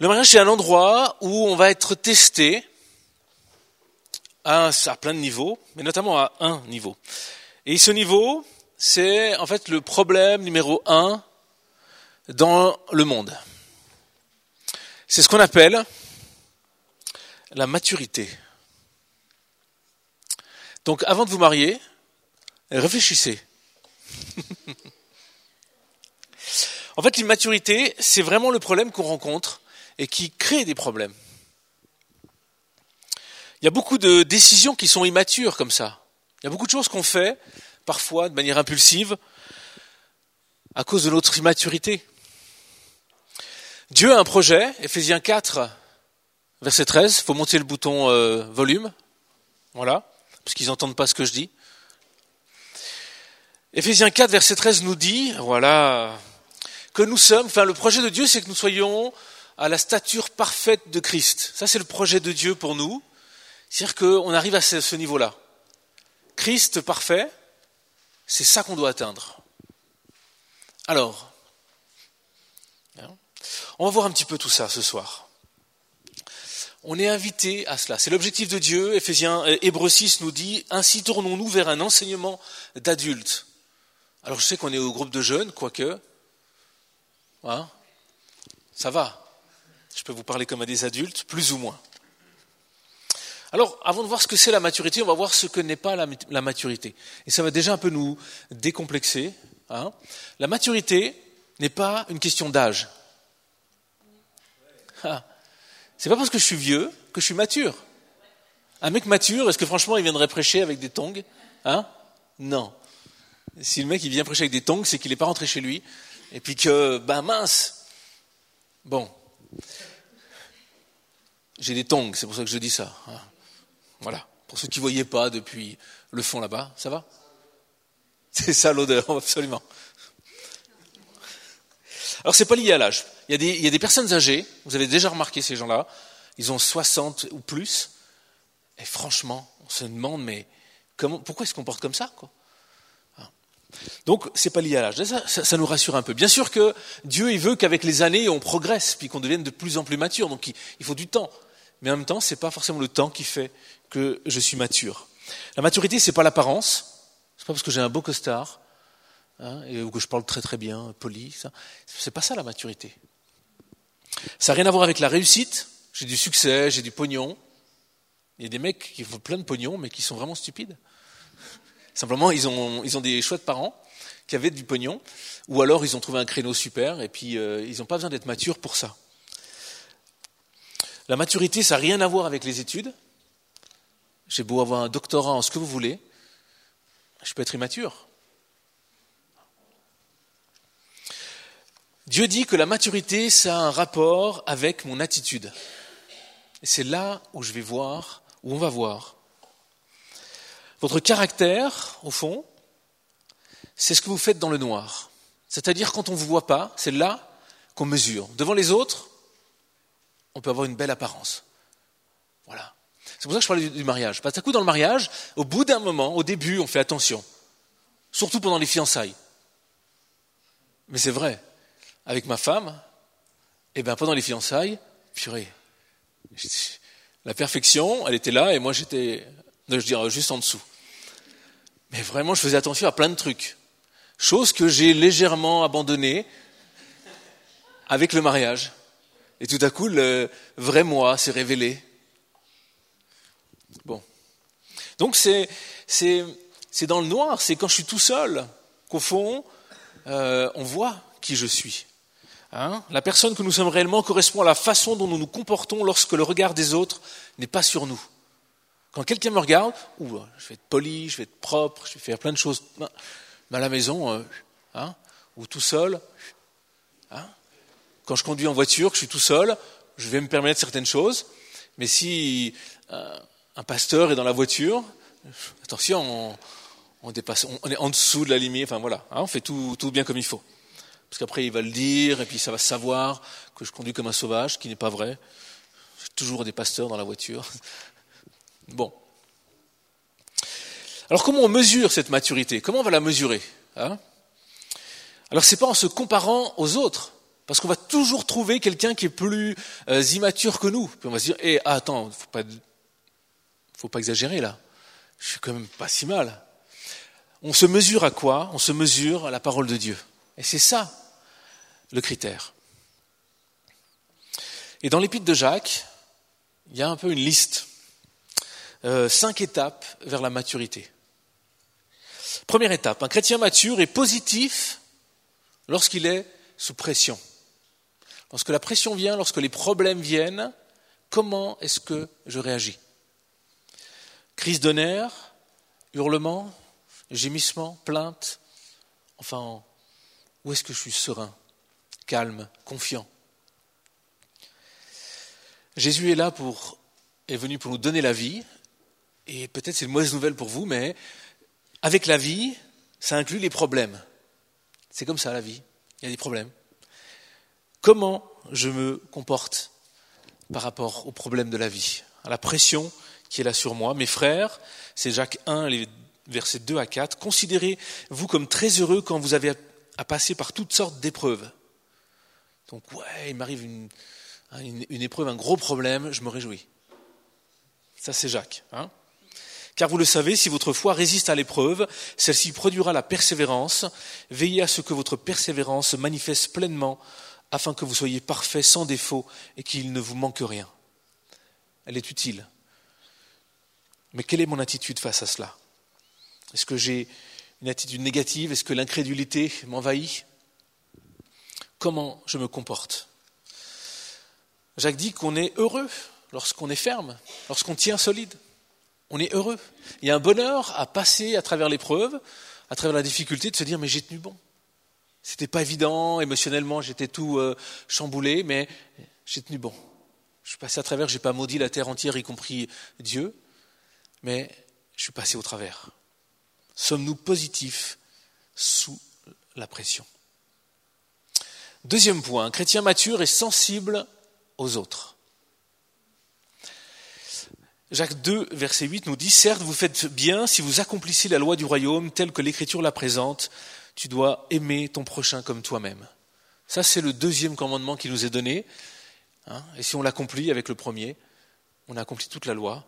Le mariage, c'est un endroit où on va être testé à, à plein de niveaux, mais notamment à un niveau. Et ce niveau, c'est en fait le problème numéro un dans le monde. C'est ce qu'on appelle la maturité. Donc avant de vous marier, réfléchissez. en fait, l'immaturité, c'est vraiment le problème qu'on rencontre et qui crée des problèmes. Il y a beaucoup de décisions qui sont immatures comme ça. Il y a beaucoup de choses qu'on fait, parfois de manière impulsive, à cause de notre immaturité. Dieu a un projet, Ephésiens 4, verset 13, il faut monter le bouton euh, volume, voilà, parce qu'ils n'entendent pas ce que je dis. Ephésiens 4, verset 13 nous dit, voilà, que nous sommes, enfin le projet de Dieu c'est que nous soyons à la stature parfaite de Christ. Ça c'est le projet de Dieu pour nous, c'est-à-dire qu'on arrive à ce niveau-là. Christ parfait, c'est ça qu'on doit atteindre. Alors, on va voir un petit peu tout ça ce soir. On est invité à cela. C'est l'objectif de Dieu. Ephésiens, euh, Hébreu 6 nous dit, ainsi tournons-nous vers un enseignement d'adultes. Alors je sais qu'on est au groupe de jeunes, quoique. Hein, ça va. Je peux vous parler comme à des adultes, plus ou moins. Alors, avant de voir ce que c'est la maturité, on va voir ce que n'est pas la, maturité. Et ça va déjà un peu nous décomplexer. Hein. La maturité n'est pas une question d'âge. Ah. C'est pas parce que je suis vieux que je suis mature. Un mec mature, est-ce que franchement il viendrait prêcher avec des tongs Hein? Non. Si le mec il vient prêcher avec des tongs, c'est qu'il n'est pas rentré chez lui. Et puis que, ben mince. Bon. J'ai des tongs, c'est pour ça que je dis ça. Hein. Voilà. Pour ceux qui ne voyaient pas depuis le fond là-bas, ça va? C'est ça l'odeur, absolument. Alors c'est pas lié à l'âge. Il y, a des, personnes âgées, vous avez déjà remarqué ces gens-là, ils ont 60 ou plus, et franchement, on se demande, mais comment, pourquoi ils se comportent comme ça quoi? Donc, c'est pas lié à l'âge. Ça, nous rassure un peu. Bien sûr que Dieu, il veut qu'avec les années, on progresse, puis qu'on devienne de plus en plus mature. Donc, il, il faut du temps. Mais en même temps, c'est pas forcément le temps qui fait que je suis mature. La maturité, c'est pas l'apparence. C'est pas parce que j'ai un beau costard hein, et, ou que je parle très très bien, poli. Ça. C'est pas ça la maturité. Ça n'a rien à voir avec la réussite. J'ai du succès, j'ai du pognon. Il y a des mecs qui font plein de pognon, mais qui sont vraiment stupides. Simplement, ils ont, des chouettes parents qui avaient du pognon, ou alors ils ont trouvé un créneau super, et puis euh, ils n'ont pas besoin d'être matures pour ça. La maturité, ça n'a rien à voir avec les études. J'ai beau avoir un doctorat en ce que vous voulez, je peux être immature. Dieu dit que la maturité, ça a un rapport avec mon attitude. C'est là où je vais voir, où on va voir. Votre caractère, au fond, c'est ce que vous faites dans le noir. C'est-à-dire quand on ne vous voit pas, c'est là qu'on mesure. Devant les autres, on peut avoir une belle apparence. Voilà. C'est pour ça que je parlais du mariage. Parce qu'à coup, dans le mariage, au bout d'un moment, au début, on fait attention. Surtout pendant les fiançailles. Mais c'est vrai. Avec ma femme, eh bien, pendant les fiançailles, purée. La perfection, elle était là et moi j'étais, je dirais, juste en dessous. Mais vraiment, je faisais attention à plein de trucs. Chose que j'ai légèrement abandonnée avec le mariage. Et tout à coup, le vrai moi s'est révélé. Bon. Donc c'est, dans le noir, c'est quand je suis tout seul qu'au fond, euh, on voit qui je suis. Hein? La personne que nous sommes réellement correspond à la façon dont nous nous comportons lorsque le regard des autres n'est pas sur nous. Quand quelqu'un me regarde, ouh, je vais être poli, je vais être propre, je vais faire plein de choses. Mais à la maison, euh, hein, ou tout seul, hein, quand je conduis en voiture, que je suis tout seul, je vais me permettre certaines choses. Mais si euh, un pasteur est dans la voiture, attention, on, est en dessous de la limite. Enfin voilà, hein, on fait tout, tout bien comme il faut. Parce qu'après, il va le dire, et puis ça va savoir que je conduis comme un sauvage, ce qui n'est pas vrai. J'ai toujours des pasteurs dans la voiture. Bon. Alors comment on mesure cette maturité? Comment on va la mesurer hein? Alors c'est pas en se comparant aux autres, Parce qu'on va toujours trouver quelqu'un qui est plus euh, immature que nous. Puis on va se dire, eh, attends, faut pas, faut pas exagérer là. Je suis quand même pas si mal. On se mesure à quoi? On se mesure à la parole de Dieu. Et c'est ça le critère. Et dans l'épître de Jacques, il y a un peu une liste, euh, cinq étapes vers la maturité. Première étape, un chrétien mature est positif lorsqu'il est sous pression. Lorsque la pression vient, lorsque les problèmes viennent, comment est-ce que je réagis? Crise de nerfs, hurlement, gémissement, plainte, enfin, où est-ce que je suis serein, calme, confiant? Jésus est là pour, est venu pour nous donner la vie, et peut-être c'est une mauvaise nouvelle pour vous, mais avec la vie, ça inclut les problèmes. C'est comme ça la vie, il y a des problèmes. Comment je me comporte par rapport aux problèmes de la vie, à la pression qui est là sur moi Mes frères, c'est Jacques 1, les versets 2 à 4, considérez-vous comme très heureux quand vous avez à passer par toutes sortes d'épreuves. Donc ouais, il m'arrive une, une, épreuve, un gros problème, je me réjouis. Ça c'est Jacques. Hein car vous le savez, si votre foi résiste à l'épreuve, celle-ci produira la persévérance. Veillez à ce que votre persévérance se manifeste pleinement, afin que vous soyez parfait, sans défaut, et qu'il ne vous manque rien. Elle est utile. Mais quelle est mon attitude face à cela? Est-ce que j'ai une attitude négative? Est-ce que l'incrédulité m'envahit? Comment je me comporte? Jacques dit qu'on est heureux lorsqu'on est ferme, lorsqu'on tient solide on est heureux. Il y a un bonheur à passer à travers l'épreuve, à travers la difficulté, de se dire mais j'ai tenu bon. C'était pas évident, émotionnellement j'étais tout euh, chamboulé, mais j'ai tenu bon. Je suis passé à travers, j'ai pas maudit la terre entière, y compris Dieu, mais je suis passé au travers. Sommes-nous positifs sous la pression? Deuxième point, un chrétien mature est sensible aux autres. Jacques 2, verset 8 nous dit, Certes, vous faites bien si vous accomplissez la loi du royaume telle que l'Écriture la présente, tu dois aimer ton prochain comme toi-même. Ça, c'est le deuxième commandement qui nous est donné. Hein. et si on l'accomplit avec le premier, on a accompli toute la loi.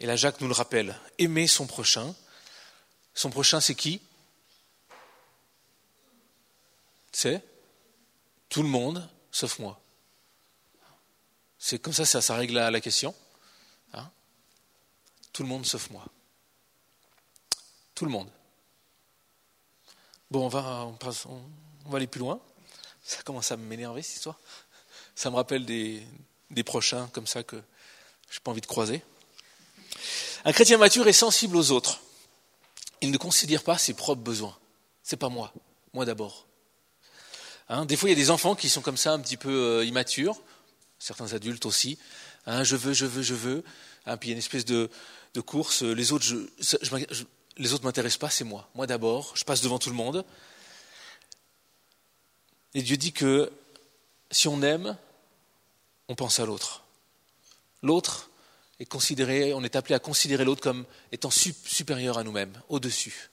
Et là, Jacques nous le rappelle, aimer son prochain. Son prochain, c'est qui? C'est tout le monde, sauf moi. C'est comme ça, ça, ça règle la question. Tout le monde sauf moi. Tout le monde. Bon, on va, on, va aller plus loin. Ça commence à m'énerver cette histoire. Ça me rappelle des, prochains comme ça que je n'ai pas envie de croiser. Un chrétien mature est sensible aux autres. Il ne considère pas ses propres besoins. C'est pas moi, moi d'abord. Hein, des fois, il y a des enfants qui sont comme ça, un petit peu euh, immatures, certains adultes aussi. Hein, je veux, je veux, je veux. Hein, puis il y a une espèce de, course. Les autres, je, les autres m'intéressent pas, c'est moi. Moi d'abord, je passe devant tout le monde. Et Dieu dit que si on aime, on pense à l'autre. L'autre est considéré, on est appelé à considérer l'autre comme étant supérieur à nous-mêmes, au-dessus.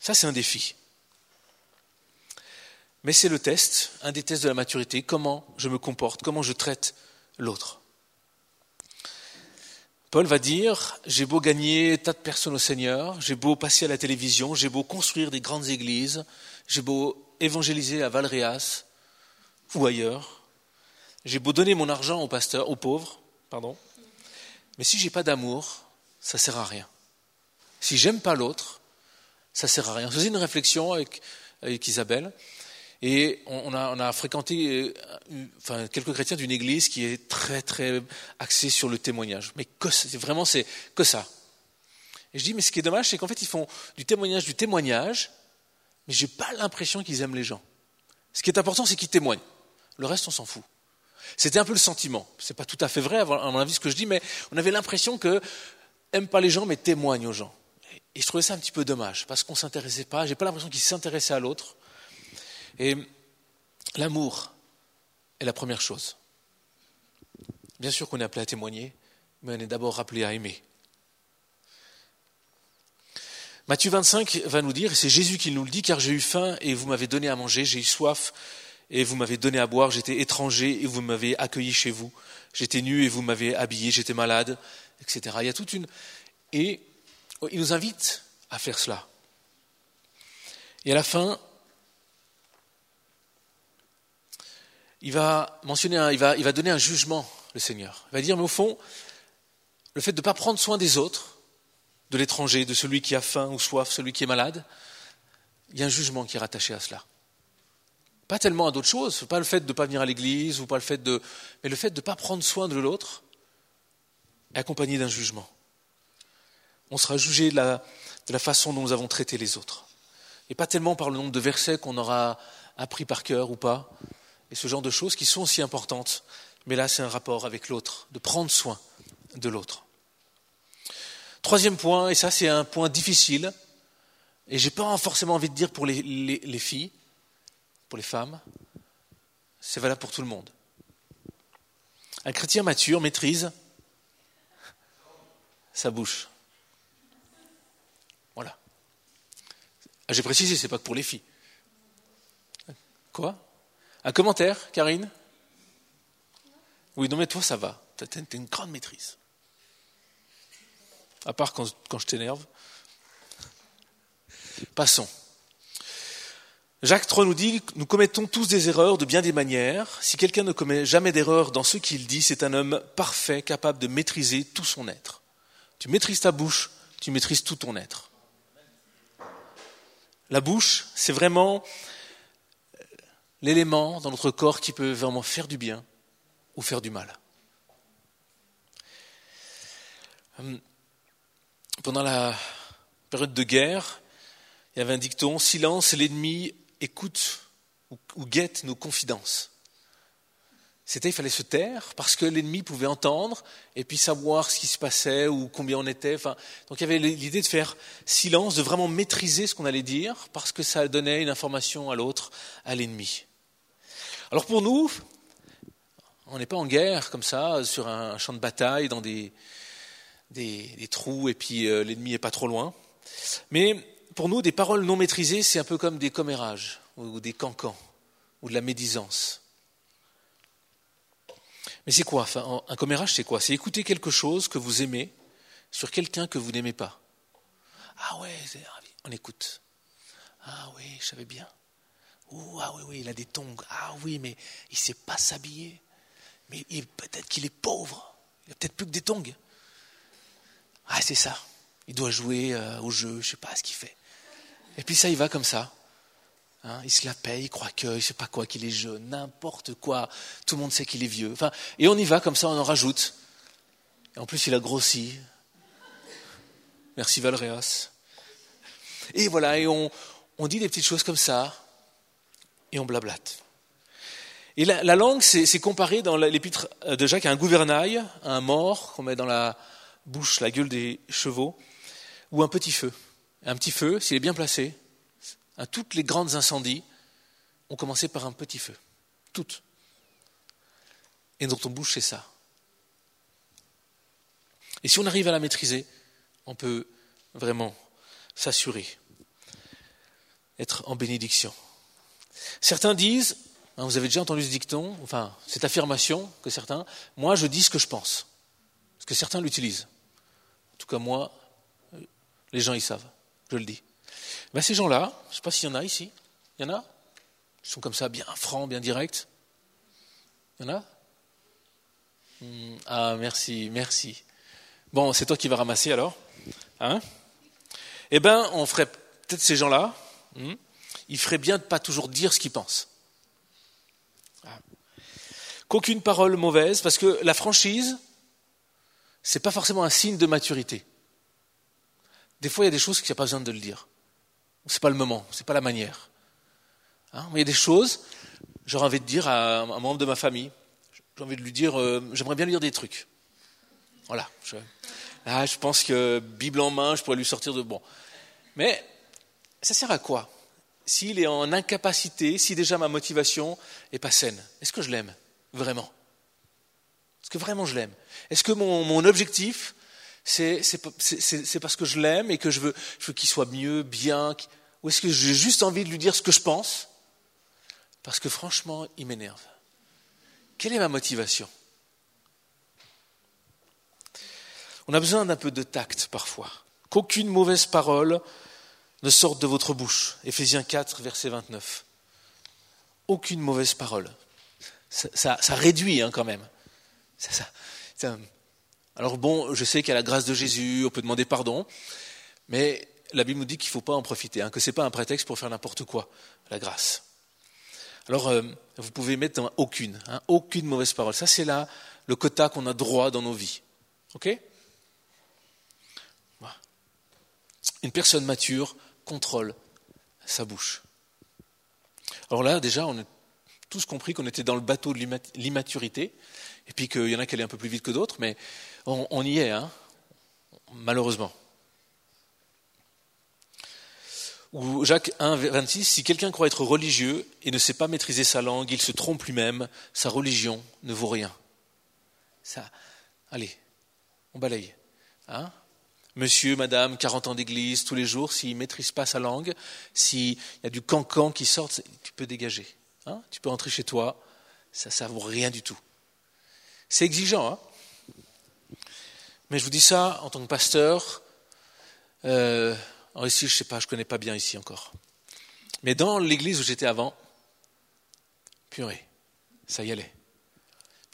Ça, c'est un défi. Mais c'est le test, un des tests de la maturité, comment je me comporte, comment je traite l'autre. Paul va dire, j'ai beau gagner tas de personnes au Seigneur, j'ai beau passer à la télévision, j'ai beau construire des grandes églises, j'ai beau évangéliser à Valréas ou ailleurs, j'ai beau donner mon argent aux pasteurs, aux pauvres, pardon, mais si j'ai pas d'amour, ça sert à rien. Si j'aime pas l'autre, ça sert à rien. On faisait une réflexion avec, avec Isabelle. Et on a, fréquenté euh, enfin, quelques chrétiens d'une église qui est très très axée sur le témoignage. Mais que vraiment c'est que ça. Et je dis mais ce qui est dommage c'est qu'en fait ils font du témoignage du témoignage, mais j'ai pas l'impression qu'ils aiment les gens. Ce qui est important c'est qu'ils témoignent. Le reste on s'en fout. C'était un peu le sentiment. C'est pas tout à fait vrai à mon avis ce que je dis, mais on avait l'impression que aiment pas les gens mais témoignent aux gens. Et je trouvais ça un petit peu dommage parce qu'on s'intéressait pas. J'ai pas l'impression qu'ils s'intéressaient à l'autre. Et l'amour est la première chose. Bien sûr qu'on est appelé à témoigner, mais on est d'abord appelé à aimer. Matthieu 25 va nous dire, et c'est Jésus qui nous le dit, car j'ai eu faim et vous m'avez donné à manger, j'ai eu soif et vous m'avez donné à boire, j'étais étranger et vous m'avez accueilli chez vous, j'étais nu et vous m'avez habillé, j'étais malade, etc. Il y a toute une... Et il nous invite à faire cela. Et à la fin, il va donner un jugement, le Seigneur. Il va dire, mais au fond, le fait de ne pas prendre soin des autres, de l'étranger, de celui qui a faim ou soif, celui qui est malade, il y a un jugement qui est rattaché à cela. Pas tellement à d'autres choses, pas le fait de ne pas venir à l'église, ou pas le fait de, mais le fait de ne pas prendre soin de l'autre, est accompagné d'un jugement. On sera jugé de la façon dont nous avons traité les autres. Et pas tellement par le nombre de versets qu'on aura appris par cœur ou pas, ce genre de choses qui sont aussi importantes. Mais là, c'est un rapport avec l'autre, de prendre soin de l'autre. Troisième point, et ça c'est un point difficile, et j'ai pas forcément envie de dire pour les, les filles, pour les femmes, c'est valable pour tout le monde. Un chrétien mature maîtrise sa bouche. Voilà. Ah, j'ai précisé, c'est pas que pour les filles. Quoi? Un commentaire, Karine? Oui, non mais toi ça va. Tu as une grande maîtrise. À part quand, quand je t'énerve. Passons. Jacques III nous dit Nous commettons tous des erreurs de bien des manières. Si quelqu'un ne commet jamais d'erreur dans ce qu'il dit, c'est un homme parfait, capable de maîtriser tout son être. Tu maîtrises ta bouche, tu maîtrises tout ton être. La bouche, c'est vraiment l'élément dans notre corps qui peut vraiment faire du bien ou faire du mal. Hum, pendant la période de guerre, il y avait un dicton Silence, l'ennemi écoute ou guette nos confidences. C'était il fallait se taire parce que l'ennemi pouvait entendre et puis savoir ce qui se passait ou combien on était. Donc il y avait l'idée de faire silence, de vraiment maîtriser ce qu'on allait dire parce que ça donnait une information à l'autre, à l'ennemi. Alors pour nous, on n'est pas en guerre comme ça, sur un champ de bataille, dans des, trous et puis euh, l'ennemi n'est pas trop loin. Mais pour nous, des paroles non maîtrisées, c'est un peu comme des commérages ou des cancans ou de la médisance. Mais c'est quoi Un commérage, c'est quoi? C'est écouter quelque chose que vous aimez sur quelqu'un que vous n'aimez pas. Ah ouais, on écoute. Ah oui, je savais bien. Ah oui, oui, il a des tongs. Ah oui, mais il ne sait pas s'habiller. Mais peut-être qu'il est pauvre. Il n'a peut-être plus que des tongs. Ah, c'est ça. Il doit jouer euh, au jeu, je ne sais pas ce qu'il fait. Et puis ça, il va comme ça. Hein, il se la paye, il croit que, je ne pas quoi, qu'il est jeune, n'importe quoi. Tout le monde sait qu'il est vieux. Enfin, et on y va comme ça, on en rajoute. Et en plus, il a grossi. Merci Valréas. Et voilà, et on, on dit des petites choses comme ça, et on blablate. Et la, la langue, c'est comparé dans l'épître de Jacques à un gouvernail, un mort qu'on met dans la bouche, la gueule des chevaux, ou un petit feu. Un petit feu, s'il est bien placé, à toutes les grandes incendies ont commencé par un petit feu. Toutes. Et dans ton bouche, c'est ça. Et si on arrive à la maîtriser, on peut vraiment s'assurer, être en bénédiction. Certains disent, hein, vous avez déjà entendu ce dicton, enfin cette affirmation que certains, moi je dis ce que je pense. Parce que certains l'utilisent. En tout cas moi, les gens ils savent, je le dis. Ben, ces gens-là, je ne sais pas s'il y en a ici. Il y en a Ils sont comme ça, bien francs, bien directs. Il y en a hmm, Ah, merci, merci. Bon, c'est toi qui vas ramasser alors hein? Eh bien, on ferait peut-être ces gens-là, hmm, ils feraient bien de ne pas toujours dire ce qu'ils pensent. Ah. Qu'aucune parole mauvaise, parce que la franchise, ce n'est pas forcément un signe de maturité. Des fois, il y a des choses qu'il n'y a pas besoin de le dire n'est pas le moment, c'est pas la manière. Hein, il y a des choses, j'aurais envie de dire à un membre de ma famille, j'ai envie de lui dire, euh, j'aimerais bien lui dire des trucs. Voilà. Je, là, je pense que Bible en main, je pourrais lui sortir de bon. Mais ça sert à quoi? S'il est en incapacité, si déjà ma motivation est pas saine, est-ce que je l'aime vraiment? Est-ce que vraiment je l'aime? Est-ce que mon, mon objectif, c'est parce que je l'aime et que je veux, je veux qu'il soit mieux, bien Ou est-ce que j'ai juste envie de lui dire ce que je pense? Parce que franchement, il m'énerve. Quelle est ma motivation? On a besoin d'un peu de tact parfois. Qu'aucune mauvaise parole ne sorte de votre bouche. Éphésiens 4, verset 29. Aucune mauvaise parole. Ça, réduit hein, quand même. alors bon, je sais a la grâce de Jésus, on peut demander pardon, mais la Bible nous dit qu'il ne faut pas en profiter, hein, que ce n'est pas un prétexte pour faire n'importe quoi, la grâce. Alors, euh, vous pouvez mettre aucune, hein, aucune mauvaise parole. Ça, c'est là le quota qu'on a droit dans nos vies. OK? Une personne mature contrôle sa bouche. Alors là, déjà, on a tous compris qu'on était dans le bateau de l'immaturité, et puis qu'il y en a qui allaient un peu plus vite que d'autres, mais on, y est, hein, malheureusement. Ou Jacques 1, 26, si quelqu'un croit être religieux et ne sait pas maîtriser sa langue, il se trompe lui-même, sa religion ne vaut rien. Ça, allez, on balaye. Hein monsieur, madame, 40 ans d'église, tous les jours, s'il ne maîtrise pas sa langue, s'il y a du cancan qui sort, tu peux dégager. Hein tu peux rentrer chez toi, ça ne vaut rien du tout. C'est exigeant, hein mais je vous dis ça en tant que pasteur. Euh, ici, je ne sais pas, je ne connais pas bien ici encore. Mais dans l'église où j'étais avant, purée, ça y allait.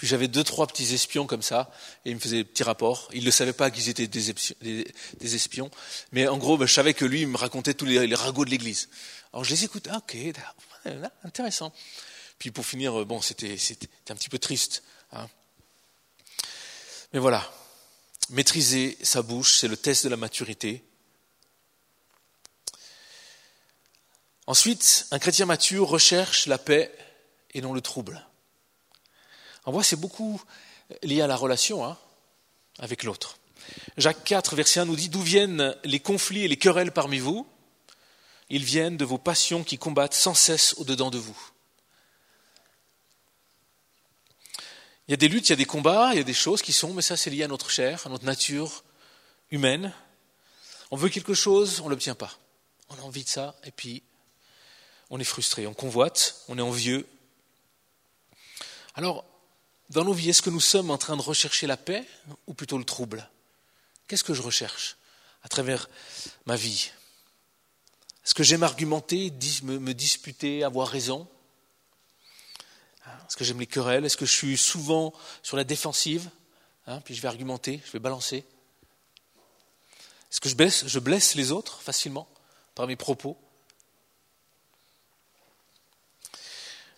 Puis j'avais deux, trois petits espions comme ça, et ils me faisaient des petits rapports. Ils ne savaient pas qu'ils étaient des, espions, mais en gros, ben, je savais que lui, il me racontait tous les, ragots de l'église. Alors je les écoutais, ah, ok, intéressant. Puis pour finir, bon, c'était un petit peu triste. Hein. Mais voilà, maîtriser sa bouche, c'est le test de la maturité. Ensuite, un chrétien mature recherche la paix et non le trouble. On voit, c'est beaucoup lié à la relation hein, avec l'autre. Jacques 4, verset 1 nous dit D'où viennent les conflits et les querelles parmi vous? Ils viennent de vos passions qui combattent sans cesse au-dedans de vous. Il y a des luttes, il y a des combats, il y a des choses qui sont, mais ça c'est lié à notre chair, à notre nature humaine. On veut quelque chose, on ne l'obtient pas. On a envie de ça, et puis on est frustré, on convoite, on est envieux. Alors, dans nos vies, est-ce que nous sommes en train de rechercher la paix ou plutôt le trouble? Qu'est-ce que je recherche à travers ma vie? Est-ce que j'aime argumenter, me disputer, avoir raison? Est-ce que j'aime les querelles? Est-ce que je suis souvent sur la défensive? Hein, Puis je vais argumenter, je vais balancer. Est-ce que je blesse, je blesse les autres facilement par mes propos?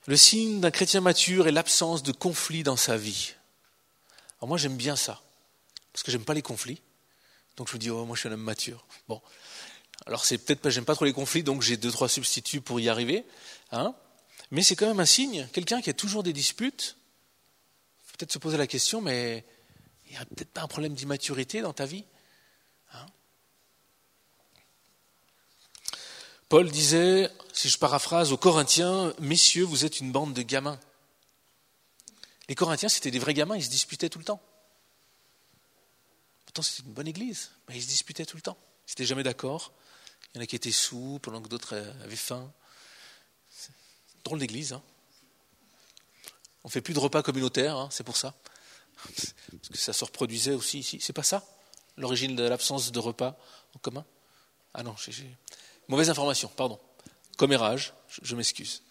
Le signe d'un chrétien mature est l'absence de conflit dans sa vie. Alors moi j'aime bien ça, parce que j'aime pas les conflits. Donc je me dis, oh, moi je suis un homme mature. Bon. Alors c'est peut-être pas, j'aime pas trop les conflits, donc j'ai deux, trois substituts pour y arriver. Hein mais c'est quand même un signe. Quelqu'un qui a toujours des disputes, peut-être se poser la question, mais il n'y a peut-être pas un problème d'immaturité dans ta vie. Hein Paul disait, si je paraphrase aux Corinthiens, Messieurs, vous êtes une bande de gamins. Les Corinthiens, c'était des vrais gamins, ils se disputaient tout le temps. Pourtant, c'était une bonne église, mais ils se disputaient tout le temps. Ils n'étaient jamais d'accord. Il y en a qui étaient sous pendant que d'autres avaient faim. Drôle d'église. Hein On ne fait plus de repas communautaires, hein, c'est pour ça. Parce que ça se reproduisait aussi ici. C'est pas ça, l'origine de l'absence de repas en commun? Ah non, j'ai Mauvaise information, pardon. Commérage, je, m'excuse.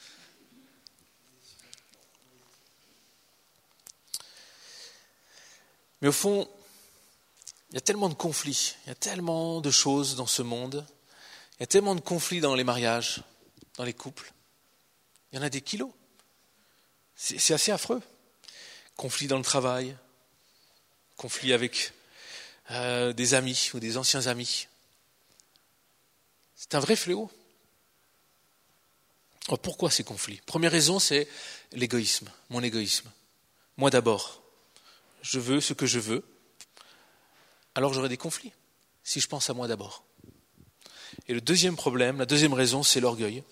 Mais au fond, il y a tellement de conflits, il y a tellement de choses dans ce monde, il y a tellement de conflits dans les mariages, dans les couples. Il y en a des kilos. C'est assez affreux. Conflits dans le travail, conflits avec euh, des amis ou des anciens amis, c'est un vrai fléau. pourquoi ces conflits? Première raison, c'est l'égoïsme, mon égoïsme. Moi d'abord. Je veux ce que je veux. Alors j'aurai des conflits si je pense à moi d'abord. Et le deuxième problème, la deuxième raison, c'est l'orgueil.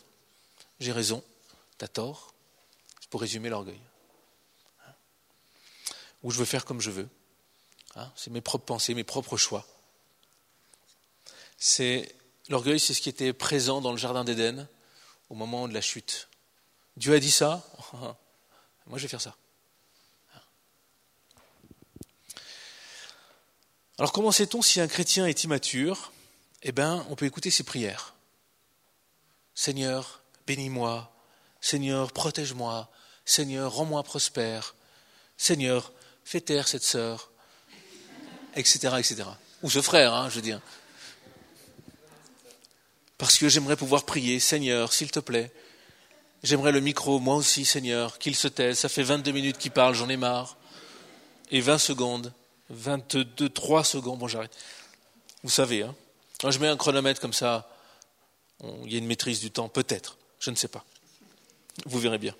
J'ai raison, t'as tort. C'est pour résumer l'orgueil. Ou je veux faire comme je veux. Hein, c'est mes propres pensées, mes propres choix. C'est L'orgueil, c'est ce qui était présent dans le Jardin d'Éden au moment de la chute Dieu a dit ça, moi je vais faire ça. Alors comment sait-on si un chrétien est immature? Eh bien, on peut écouter ses prières. Seigneur, bénis-moi. Seigneur, protège-moi. Seigneur, rends-moi prospère. Seigneur, fais taire cette sœur. Etc. etc. Ou ce frère, hein, je veux dire. Parce que j'aimerais pouvoir prier, Seigneur, s'il te plaît. J'aimerais le micro, moi aussi, Seigneur, qu'il se taise. Ça fait 22 minutes qu'il parle, j'en ai marre. Et 20 secondes, 22, 3 secondes, bon j'arrête. Vous savez, hein. Quand je mets un chronomètre comme ça, il y a une maîtrise du temps, peut-être, je ne sais pas. Vous verrez bien.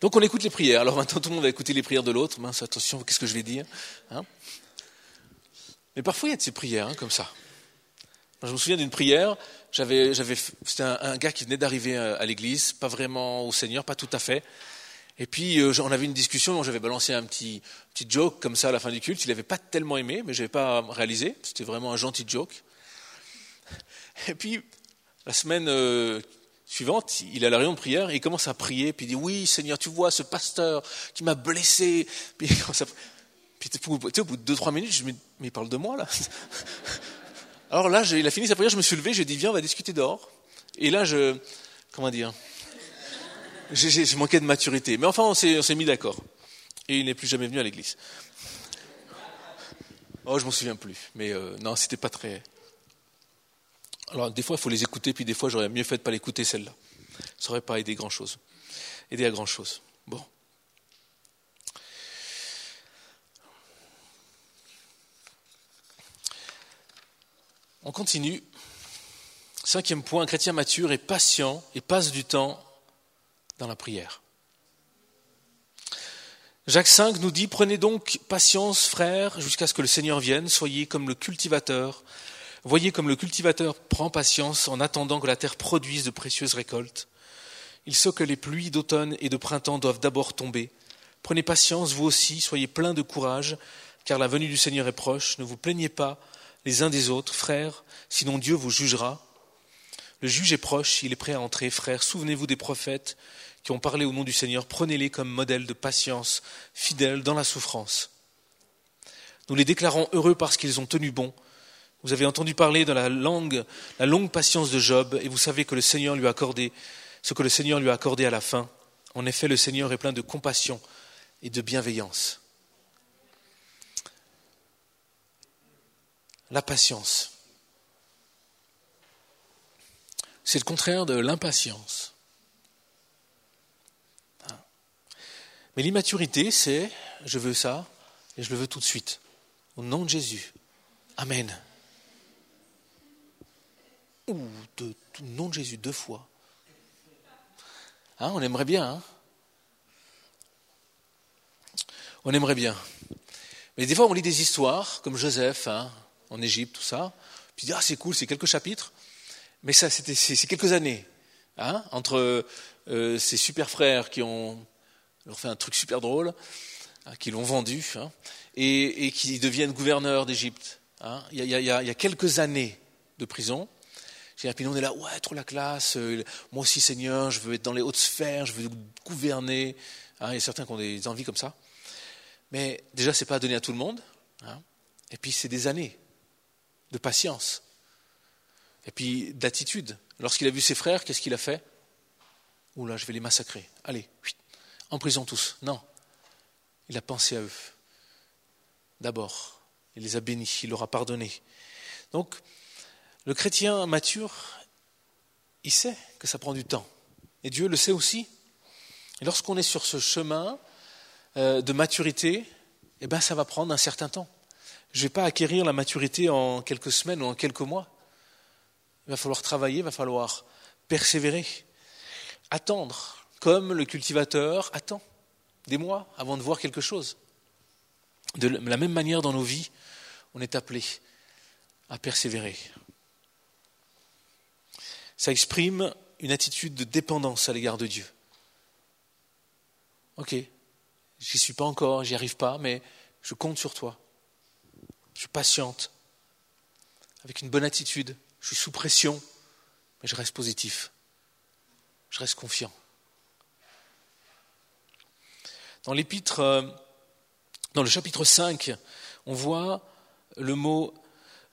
Donc on écoute les prières. Alors maintenant tout le monde va écouter les prières de l'autre. Mince, attention, qu'est-ce que je vais dire hein Mais parfois il y a de ces prières hein, comme ça. Je me souviens d'une prière, j'avais, c'était un, gars qui venait d'arriver à, l'église, pas vraiment au Seigneur, pas tout à fait. Et puis euh, on avait une discussion, j'avais balancé un petit, petit joke comme ça à la fin du culte. Il n'avait pas tellement aimé, mais je n'avais pas réalisé. C'était vraiment un gentil joke. Et puis la semaine euh, suivante, il a la réunion de prière et il commence à prier, puis il dit Oui, Seigneur, tu vois ce pasteur qui m'a blessé. Puis, puis au bout de deux, trois minutes, je me dis Mais il parle de moi là alors là, il a fini sa prière, je me suis levé, j'ai dit, viens, on va discuter dehors. Et là, je, comment dire, je manquais de maturité. Mais enfin, on s'est mis d'accord. Et il n'est plus jamais venu à l'église. Oh, je m'en souviens plus. Mais euh, non, c'était pas très. Alors, des fois, il faut les écouter, puis des fois, j'aurais mieux fait de pas l'écouter, celle-là. Ça n'aurait pas aidé grand-chose. À grand-chose. Bon. On continue. Cinquième point, un chrétien mature est patient et passe du temps dans la prière. Jacques V nous dit, prenez donc patience, frères, jusqu'à ce que le Seigneur vienne, soyez comme le cultivateur, voyez comme le cultivateur prend patience en attendant que la terre produise de précieuses récoltes. Il sait que les pluies d'automne et de printemps doivent d'abord tomber. Prenez patience, vous aussi, soyez pleins de courage, car la venue du Seigneur est proche. Ne vous plaignez pas les uns des autres, frères, sinon Dieu vous jugera. Le juge est proche, il est prêt à entrer, frères. Souvenez-vous des prophètes qui ont parlé au nom du Seigneur, prenez-les comme modèle de patience, fidèles dans la souffrance. Nous les déclarons heureux parce qu'ils ont tenu bon. Vous avez entendu parler de la langue, la longue patience de Job, et vous savez que le Seigneur lui a accordé ce que le Seigneur lui a accordé à la fin. En effet, le Seigneur est plein de compassion et de bienveillance. La patience. C'est le contraire de l'impatience. Hein. Mais l'immaturité, c'est je veux ça et je le veux tout de suite. Au nom de Jésus. Amen. Ou de, au nom de Jésus deux fois. Hein, on aimerait bien. Hein on aimerait bien. Mais des fois, on lit des histoires, comme Joseph, hein, en Égypte, tout ça. Puis ah, c'est cool, c'est quelques chapitres. Mais ça, c'était, c'est, quelques années. Hein, entre euh, ces super frères qui ont leur fait un truc super drôle, hein, qui l'ont vendu, hein, et, qui deviennent gouverneurs d'Égypte. Hein. Il, y a, quelques années de prison. Et puis on est là, ouais, trop la classe, euh, moi aussi Seigneur, je veux être dans les hautes sphères, je veux gouverner. il y a certains qui ont des envies comme ça. Mais déjà, ce n'est pas donné à tout le monde. et puis c'est des années de patience, et puis d'attitude. Lorsqu'il a vu ses frères, qu'est-ce qu'il a fait? Oula, je vais les massacrer. Allez, en prison tous. Non, il a pensé à eux. D'abord, il les a bénis, il leur a pardonné. Donc, le chrétien mature, il sait que ça prend du temps. Et Dieu le sait aussi. Lorsqu'on est sur ce chemin euh, de maturité, eh ben, ça va prendre un certain temps. Je ne vais pas acquérir la maturité en quelques semaines ou en quelques mois. Il va falloir travailler, il va falloir persévérer, attendre, comme le cultivateur attend des mois avant de voir quelque chose. De la même manière, dans nos vies, on est appelé à persévérer. Ça exprime une attitude de dépendance à l'égard de Dieu. Ok, j'y suis pas encore, j'y arrive pas, mais je compte sur toi. Je patiente, avec une bonne attitude, je suis sous pression, mais je reste positif, je reste confiant. Dans l'épître, euh, dans le chapitre 5, on voit le mot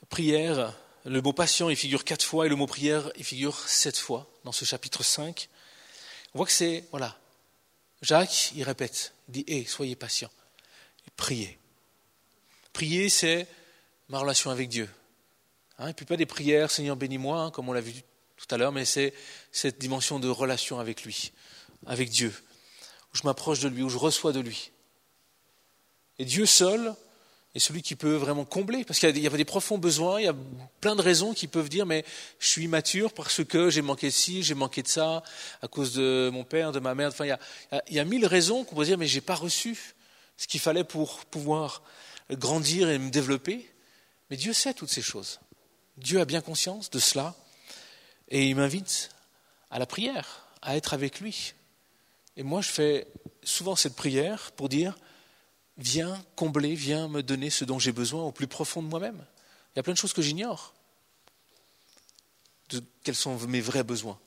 prière, le mot patient, il figure quatre fois, et le mot prière, il figure sept fois dans ce chapitre 5. On voit que c'est, voilà, Jacques, il répète, il dit, hé, soyez patient, priez. Prier, c'est ma relation avec Dieu. Hein, et puis pas des prières, Seigneur bénis-moi, hein, comme on l'a vu tout à l'heure, mais c'est cette dimension de relation avec lui, avec Dieu, où je m'approche de lui, où je reçois de lui. Et Dieu seul est celui qui peut vraiment combler, parce qu'il y, a des profonds besoins, il y a plein de raisons qui peuvent dire, mais je suis immature parce que j'ai manqué de ci, j'ai manqué de ça, à cause de mon père, de ma mère, enfin il y a, il y a mille raisons qu'on peut dire, mais je n'ai pas reçu ce qu'il fallait pour pouvoir grandir et me développer. Mais Dieu sait toutes ces choses. Dieu a bien conscience de cela et il m'invite à la prière, à être avec lui. Et moi, je fais souvent cette prière pour dire, viens combler, viens me donner ce dont j'ai besoin au plus profond de moi-même. Il y a plein de choses que j'ignore. De quels sont mes vrais besoins.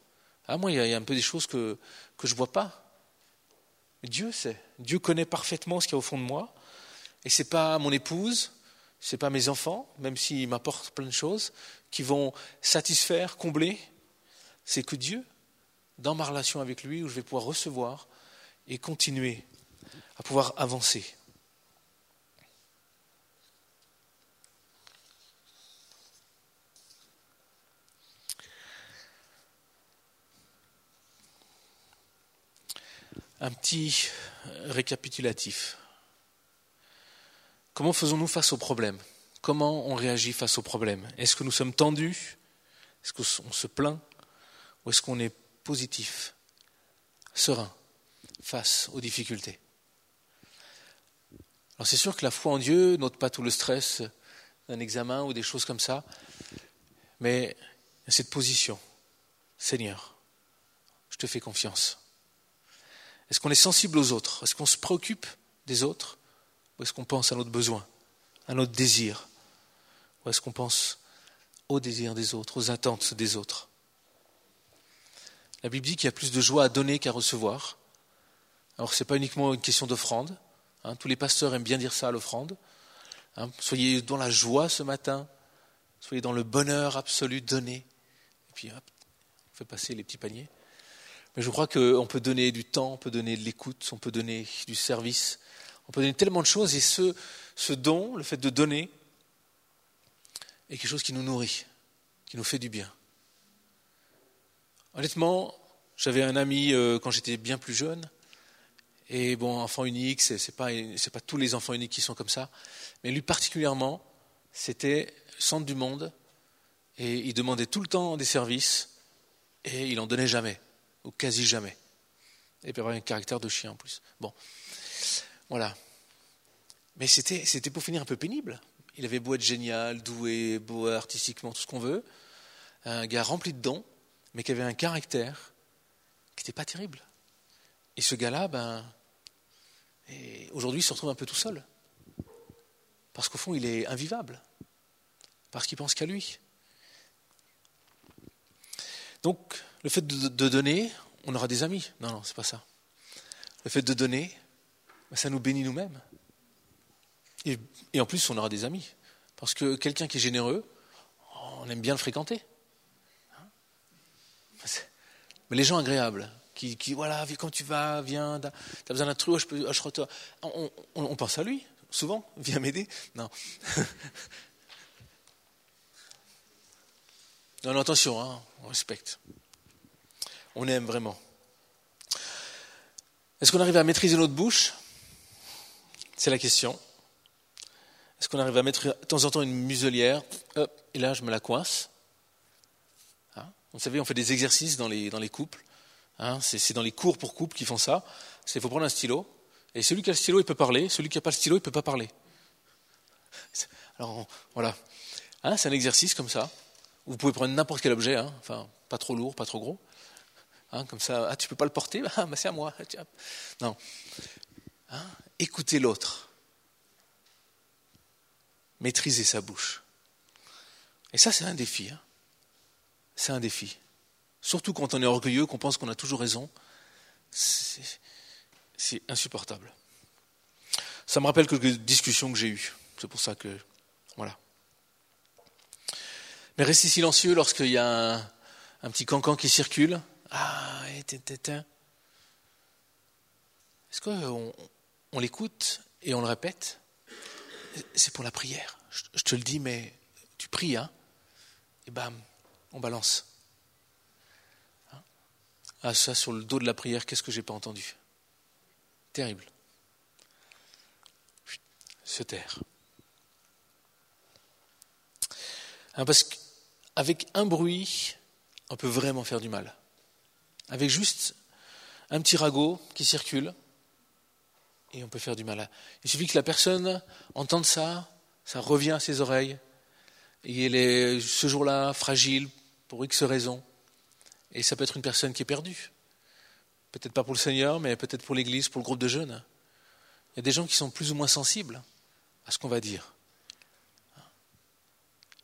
Ah, moi, il y, a, un peu des choses que, que je ne vois pas. Mais Dieu sait. Dieu connaît parfaitement ce qu'il y a au fond de moi. Et ce n'est pas mon épouse, ce n'est pas mes enfants, même s'ils m'apportent plein de choses, qui vont satisfaire, combler. C'est que Dieu, dans ma relation avec lui, où je vais pouvoir recevoir et continuer à pouvoir avancer. Un petit récapitulatif. Comment faisons-nous face aux problèmes Comment on réagit face aux problèmes Est-ce que nous sommes tendus? Est-ce qu'on se plaint? Ou est-ce qu'on est positif, serein face aux difficultés? Alors c'est sûr que la foi en Dieu n'ôte pas tout le stress d'un examen ou des choses comme ça, mais cette position, Seigneur, je te fais confiance. Est-ce qu'on est sensible aux autres? Est-ce qu'on se préoccupe des autres? Ou est-ce qu'on pense à notre besoin, à notre désir Ou est-ce qu'on pense aux désirs des autres, aux attentes des autres La Bible dit qu'il y a plus de joie à donner qu'à recevoir. Alors ce n'est pas uniquement une question d'offrande. Hein. tous les pasteurs aiment bien dire ça à l'offrande. Hein. soyez dans la joie ce matin. Soyez dans le bonheur absolu, donner. Et puis hop, on fait passer les petits paniers. Mais je crois qu'on peut donner du temps, on peut donner de l'écoute, on peut donner du service, on peut donner tellement de choses et ce, don, le fait de donner, est quelque chose qui nous nourrit, qui nous fait du bien. Honnêtement, j'avais un ami euh, quand j'étais bien plus jeune, et bon, enfant unique, ce n'est pas, tous les enfants uniques qui sont comme ça, mais lui particulièrement, c'était centre du monde, et il demandait tout le temps des services, et il n'en donnait jamais, ou quasi jamais. Et puis il avait un caractère de chien en plus. Bon. Voilà. Mais c'était, pour finir un peu pénible. Il avait beau être génial, doué, beau artistiquement, tout ce qu'on veut. Un gars rempli de dons, mais qui avait un caractère qui n'était pas terrible. Et ce gars-là, ben, aujourd'hui, il se retrouve un peu tout seul. Parce qu'au fond, il est invivable. Parce qu'il pense qu'à lui. Donc, le fait de, de donner, on aura des amis. Non, non, c'est pas ça. Le fait de donner, ça nous bénit nous-mêmes. Et, en plus, on aura des amis. Parce que quelqu'un qui est généreux, on aime bien le fréquenter. Mais les gens agréables, qui, voilà, quand tu vas, viens, tu as besoin d'un truc, je peux, je on, pense à lui, souvent, viens m'aider. Non. non, attention, hein, on respecte. On aime vraiment. Est-ce qu'on arrive à maîtriser notre bouche? C'est la question. Est-ce qu'on arrive à mettre de temps en temps une muselière? Et là je me la coince hein? Vous savez, on fait des exercices dans les, dans les couples. Hein? C'est dans les cours pour couples qui font ça. Il faut prendre un stylo. Et celui qui a le stylo, il peut parler. Celui qui n'a pas le stylo, il ne peut pas parler. Alors voilà. Hein, c'est un exercice comme ça. Vous pouvez prendre n'importe quel objet. Hein. enfin, pas trop lourd, pas trop gros. comme ça, ah, tu peux pas le porter? Ah, bah, c'est à moi. Non. Hein? écouter l'autre, maîtriser sa bouche. Et ça, c'est un défi. Hein. c'est un défi. Surtout quand on est orgueilleux, qu'on pense qu'on a toujours raison. C'est insupportable. Ça me rappelle quelques discussions que j'ai eues. C'est pour ça que. Voilà. Mais restez silencieux lorsqu'il y a un, petit cancan qui circule. Ah, Est-ce qu'on on, l'écoute et on le répète C'est pour la prière. Je, te le dis, mais tu pries, hein Et bam, on balance. Ah, ça, sur le dos de la prière, qu'est-ce que j'ai pas entendu? Terrible. Se taire. Hein, parce qu'avec un bruit, on peut vraiment faire du mal. Avec juste un petit ragot qui circule, et on peut faire du mal. Il suffit que la personne entende ça, ça revient à ses oreilles, et elle est ce jour-là fragile pour X raisons. Et ça peut être une personne qui est perdue. Peut-être pas pour le Seigneur, mais peut-être pour l'Église, pour le groupe de jeunes. Il y a des gens qui sont plus ou moins sensibles à ce qu'on va dire.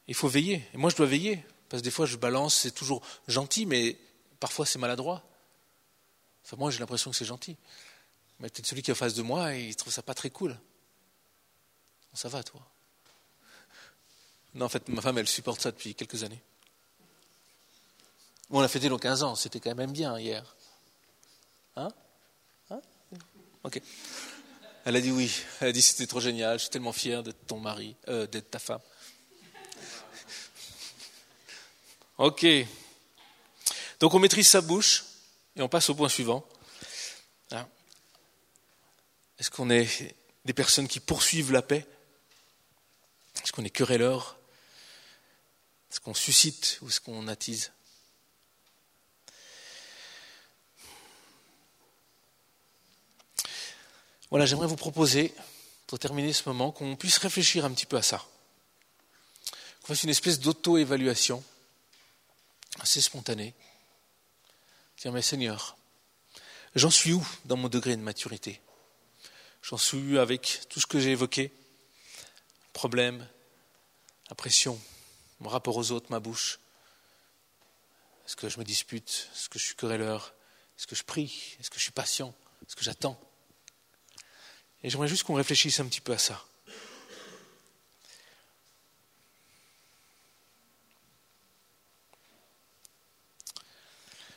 Il faut veiller. Et moi, je dois veiller. Parce que des fois, je balance, c'est toujours gentil, mais parfois, c'est maladroit. Enfin, moi, j'ai l'impression que c'est gentil. Mais peut-être celui qui est en face de moi, il trouve ça pas très cool. Ça va, toi Non, en fait, ma femme, elle supporte ça depuis quelques années. on a fêté nos 15 ans, c'était quand même bien hier. Hein? Hein? Ok. Elle a dit oui. Elle a dit c'était trop génial, je suis tellement fier d'être ton mari, euh, d'être ta femme. Ok. Donc on maîtrise sa bouche et on passe au point suivant. Est-ce qu'on est des personnes qui poursuivent la paix? Est-ce qu'on est querelleur Est-ce qu'on suscite ou est-ce qu'on attise? Voilà, j'aimerais vous proposer, pour terminer ce moment, qu'on puisse réfléchir un petit peu à ça. Qu'on fasse une espèce d'auto-évaluation assez spontané. Dire, mais Seigneur, j'en suis où dans mon degré de maturité? J'en suis avec tout ce que j'ai évoqué Problème, la pression, mon rapport aux autres, ma bouche. Est-ce que je me dispute? Est-ce que je suis querelleur? Est-ce que je prie? Est-ce que je suis patient? Est-ce que j'attends? Et j'aimerais juste qu'on réfléchisse un petit peu à ça.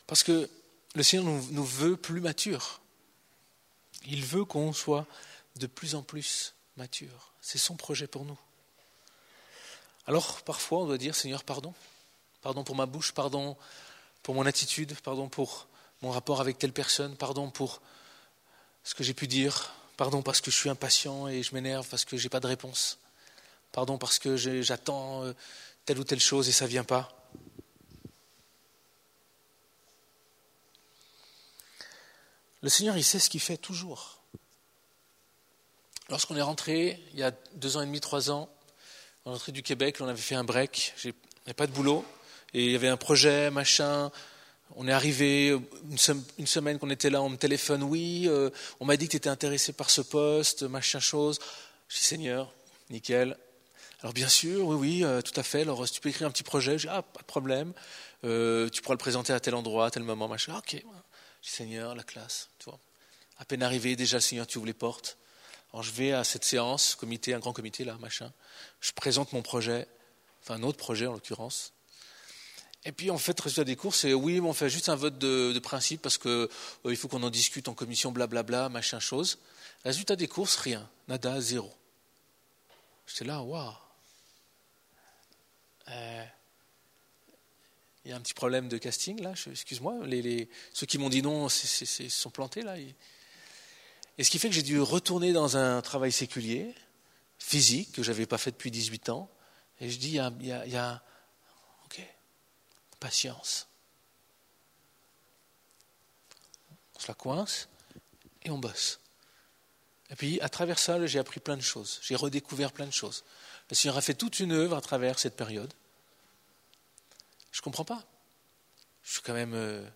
Parce que le Seigneur nous, veut plus matures. Il veut qu'on soit de plus en plus matures. C'est son projet pour nous. Alors parfois on doit dire Seigneur, pardon. Pardon pour ma bouche, pardon pour mon attitude, pardon pour mon rapport avec telle personne, pardon pour ce que j'ai pu dire, pardon parce que je suis impatient et je m'énerve parce que je n'ai pas de réponse, pardon parce que j'attends euh, telle ou telle chose et ça ne vient pas. Le Seigneur, il sait ce qu'il fait toujours. Lorsqu'on est rentré, il y a deux ans et demi, trois ans, on est rentré du Québec, on avait fait un break, il n'y avait pas de boulot, et il y avait un projet, machin. On est arrivé, une, semaine qu'on était là, on me téléphone, oui, euh, on m'a dit que tu étais intéressé par ce poste, machin chose. Je dis, Seigneur, nickel. Alors bien sûr, oui, oui, euh, tout à fait. Alors si tu peux écrire un petit projet, je dis, ah, pas de problème. Euh, tu pourras le présenter à tel endroit, à tel moment, machin. Ah, ok, Seigneur, la classe, tu vois. À peine arrivé, déjà, Seigneur, tu ouvres les portes. Alors je vais à cette séance, comité, un grand comité là, machin. Je présente mon projet, enfin un autre projet en l'occurrence. Et puis en fait, résultat des cours, c'est oui, mais on fait juste un vote de, principe parce qu'il euh, faut qu'on en discute en commission, blablabla, machin chose. Résultat des courses, rien, nada, zéro. J'étais là, waouh. Il y a un petit problème de casting là, excuse-moi, les, ceux qui m'ont dit non se sont plantés là. Et ce qui fait que j'ai dû retourner dans un travail séculier, physique, que je n'avais pas fait depuis 18 ans. Et je dis, il y a, y a ok, patience. On se la coince et on bosse. Et puis, à travers ça, j'ai appris plein de choses. J'ai redécouvert plein de choses. Le Seigneur a fait toute une œuvre à travers cette période. Je ne comprends pas. Je suis quand même euh,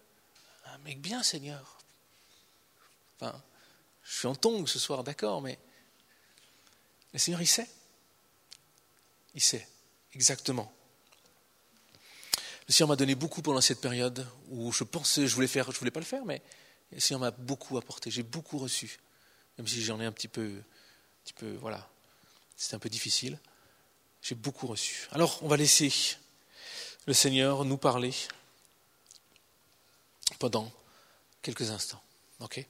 un mec bien, Seigneur. Enfin, je suis en tongue ce soir, d'accord, mais le Seigneur, il sait. Il sait, exactement. Le Seigneur m'a donné beaucoup pendant cette période où je pensais, je voulais faire, je voulais pas le faire, mais le Seigneur m'a beaucoup apporté, j'ai beaucoup reçu, même si j'en ai un petit peu petit peu, voilà, c'était un peu difficile. J'ai beaucoup reçu. Alors, on va laisser le Seigneur nous parler pendant quelques instants. OK?